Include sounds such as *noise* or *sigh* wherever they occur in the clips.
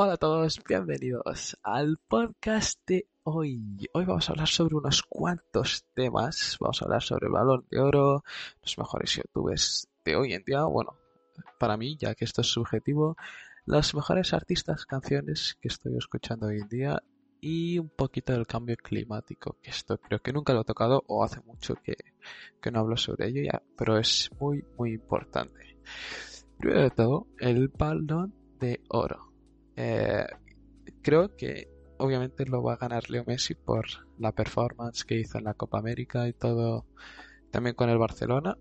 Hola a todos, bienvenidos al podcast de hoy. Hoy vamos a hablar sobre unos cuantos temas. Vamos a hablar sobre el balón de oro, los mejores youtubers de hoy en día. Bueno, para mí, ya que esto es subjetivo, los mejores artistas, canciones que estoy escuchando hoy en día y un poquito del cambio climático, que esto creo que nunca lo he tocado o hace mucho que, que no hablo sobre ello ya, pero es muy, muy importante. Primero de todo, el balón de oro. Eh, creo que obviamente lo va a ganar Leo Messi por la performance que hizo en la Copa América y todo, también con el Barcelona.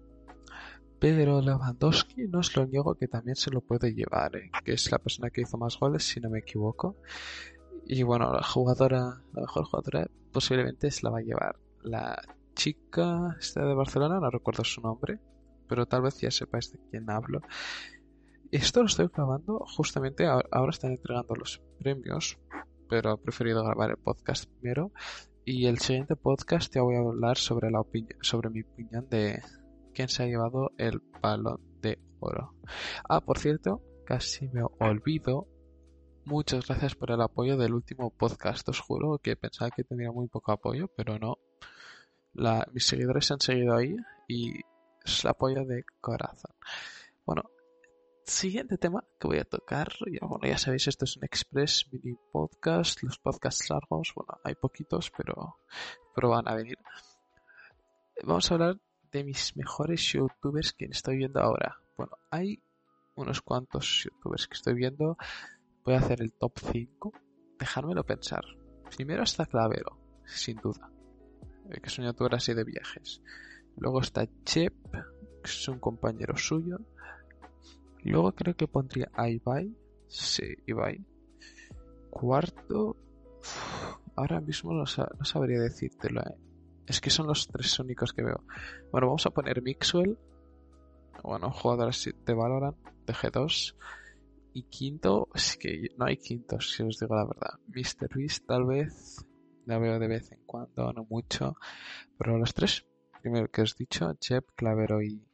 Pedro Lewandowski, no os lo niego que también se lo puede llevar, eh, que es la persona que hizo más goles, si no me equivoco. Y bueno, la jugadora, la mejor jugadora posiblemente es la va a llevar la chica esta de Barcelona, no recuerdo su nombre, pero tal vez ya sepáis de quién hablo. Esto lo estoy grabando justamente ahora están entregando los premios, pero he preferido grabar el podcast primero. Y el siguiente podcast ya voy a hablar sobre la sobre mi opinión de quién se ha llevado el balón de oro. Ah, por cierto, casi me olvido. Muchas gracias por el apoyo del último podcast. Os juro que pensaba que tendría muy poco apoyo, pero no. La, mis seguidores se han seguido ahí y es el apoyo de corazón. Siguiente tema que voy a tocar, ya, bueno, ya sabéis, esto es un express mini podcast, los podcasts largos, bueno, hay poquitos, pero, pero van a venir. Vamos a hablar de mis mejores youtubers que estoy viendo ahora. Bueno, hay unos cuantos youtubers que estoy viendo. Voy a hacer el top 5. Dejármelo pensar. Primero está Clavero, sin duda. Que es un youtuber así de viajes. Luego está Chep, que es un compañero suyo. Luego creo que pondría a Ibai. Sí, Ibai. Cuarto. ahora mismo no, sabría decírtelo. ¿eh? Es que son los tres únicos que veo. Bueno, vamos a poner Mixwell. Bueno, jugador de Valorant, de G2. Y quinto, es que no hay quintos, si os digo la verdad. Mr. Beast tal vez. La veo de vez en cuando, no mucho. Pero los tres, primero que os he dicho, Jeb, Clavero y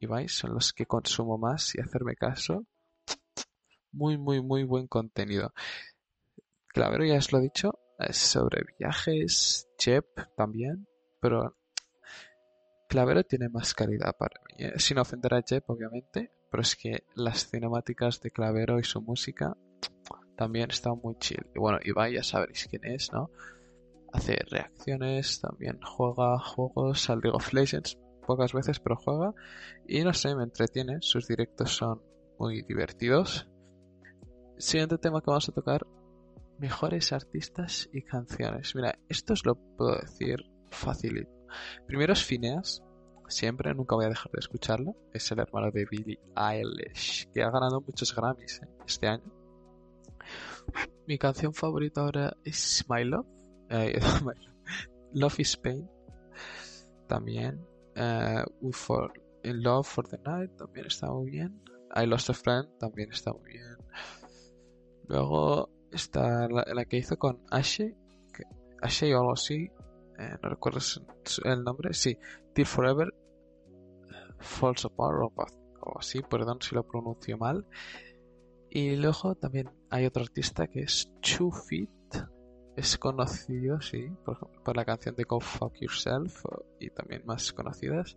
Ibai son los que consumo más y hacerme caso. Muy, muy, muy buen contenido. Clavero ya os lo he dicho, es sobre viajes, Jeb también, pero Clavero tiene más calidad para mí, ¿eh? sin ofender a Jeb obviamente, pero es que las cinemáticas de Clavero y su música también están muy chill. Y bueno, Ibai ya sabréis quién es, ¿no? Hace reacciones, también juega juegos al League of Legends, pocas veces, pero juega. Y no sé, me entretiene. Sus directos son muy divertidos. Siguiente tema que vamos a tocar. Mejores artistas y canciones. Mira, esto os lo puedo decir facilito. Primero es Phineas. Siempre, nunca voy a dejar de escucharlo. Es el hermano de Billie Eilish. Que ha ganado muchos Grammys ¿eh? este año. Mi canción favorita ahora es My Love. Eh, *laughs* Love is Pain. También Uh, for, In Love for the Night también está muy bien. I Lost a Friend también está muy bien. Luego está la, que hizo con Ashe, Ashe o algo así, eh, no recuerdo el nombre, sí, Till Forever Falls Apart o algo así, perdón si lo pronuncio mal. Y luego también hay otro artista que es Two Feet, es conocido, sí, por, la canción de Go Fuck Yourself y también más conocidas.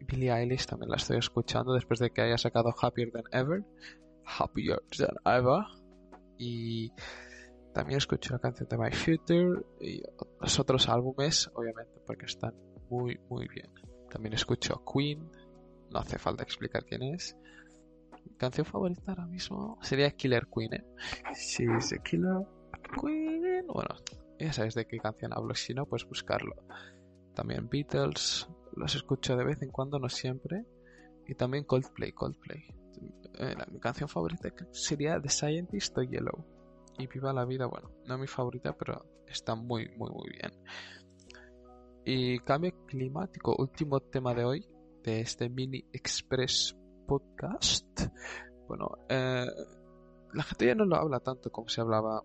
Billie Eilish también la estoy escuchando después de que haya sacado Happier Than Ever. Happier Than Ever. Y también escucho la canción de My Future y los otros álbumes, obviamente, porque están muy, muy bien. También escucho Queen, no hace falta explicar quién es. Mi canción favorita ahora mismo sería Killer Queen, ¿eh? Sí, es Killer Queen. Bueno, ya sabéis de qué canción hablo. Si no, pues buscarlo. También Beatles. Los escucho de vez en cuando, no siempre. Y también Coldplay, Coldplay. Eh, mi canción favorita sería The Scientist o Yellow. Y Viva la Vida, bueno, no mi favorita, pero está muy, muy, muy bien. Y cambio climático, último tema de hoy, de este mini express podcast. Bueno, eh, la gente ya no lo habla tanto como se hablaba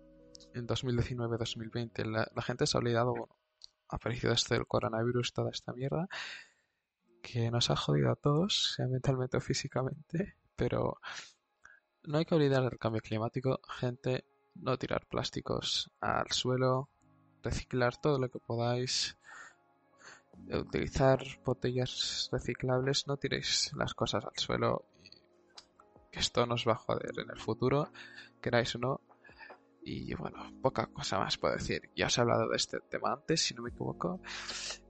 en 2019-2020. La, gente se ha olvidado, bueno, ha aparecido esto del coronavirus, toda esta mierda, que nos ha jodido a todos, sea mentalmente o físicamente, pero no hay que olvidar el cambio climático. Gente, no tirar plásticos al suelo, reciclar todo lo que podáis, utilizar botellas reciclables, no tiréis las cosas al suelo, esto nos va a joder en el futuro, queráis o no. Y bueno, poca cosa más puedo decir. Ya os he hablado de este tema antes, si no me equivoco.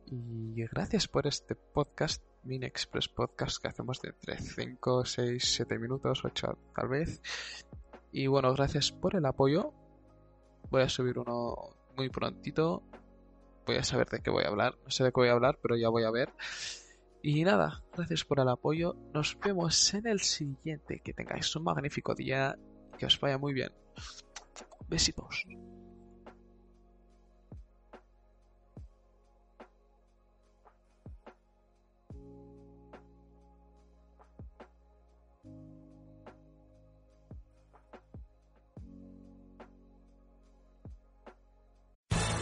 Y gracias por este podcast, Mini Express Podcast, que hacemos de entre 5, 6, 7 minutos, 8 tal vez. Y bueno, gracias por el apoyo. Voy a subir uno muy prontito. Voy a saber de qué voy a hablar. No sé de qué voy a hablar, pero ya voy a ver. Y nada, gracias por el apoyo. Nos vemos en el siguiente. Que tengáis un magnífico día. Que os vaya muy bien. Besitos.